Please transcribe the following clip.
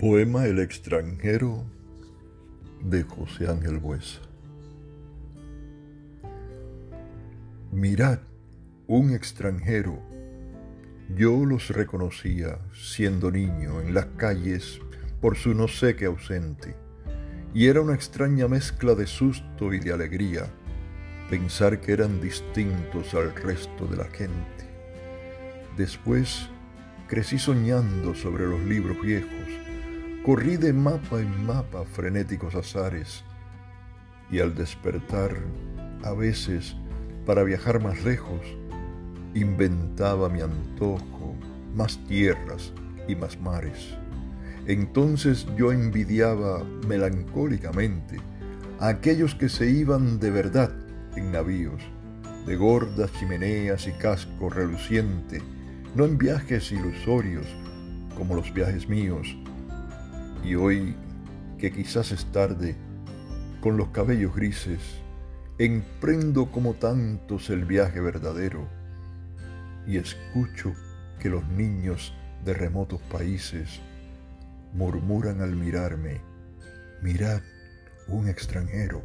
Poema El extranjero de José Ángel Buesa. Mirad, un extranjero. Yo los reconocía siendo niño en las calles por su no sé qué ausente, y era una extraña mezcla de susto y de alegría pensar que eran distintos al resto de la gente. Después crecí soñando sobre los libros viejos, corrí de mapa en mapa frenéticos azares, y al despertar, a veces, para viajar más lejos, inventaba mi antojo, más tierras y más mares. Entonces yo envidiaba melancólicamente a aquellos que se iban de verdad en navíos, de gordas chimeneas y casco reluciente, no en viajes ilusorios como los viajes míos. Y hoy, que quizás es tarde, con los cabellos grises, emprendo como tantos el viaje verdadero y escucho que los niños de remotos países murmuran al mirarme, mirad un extranjero.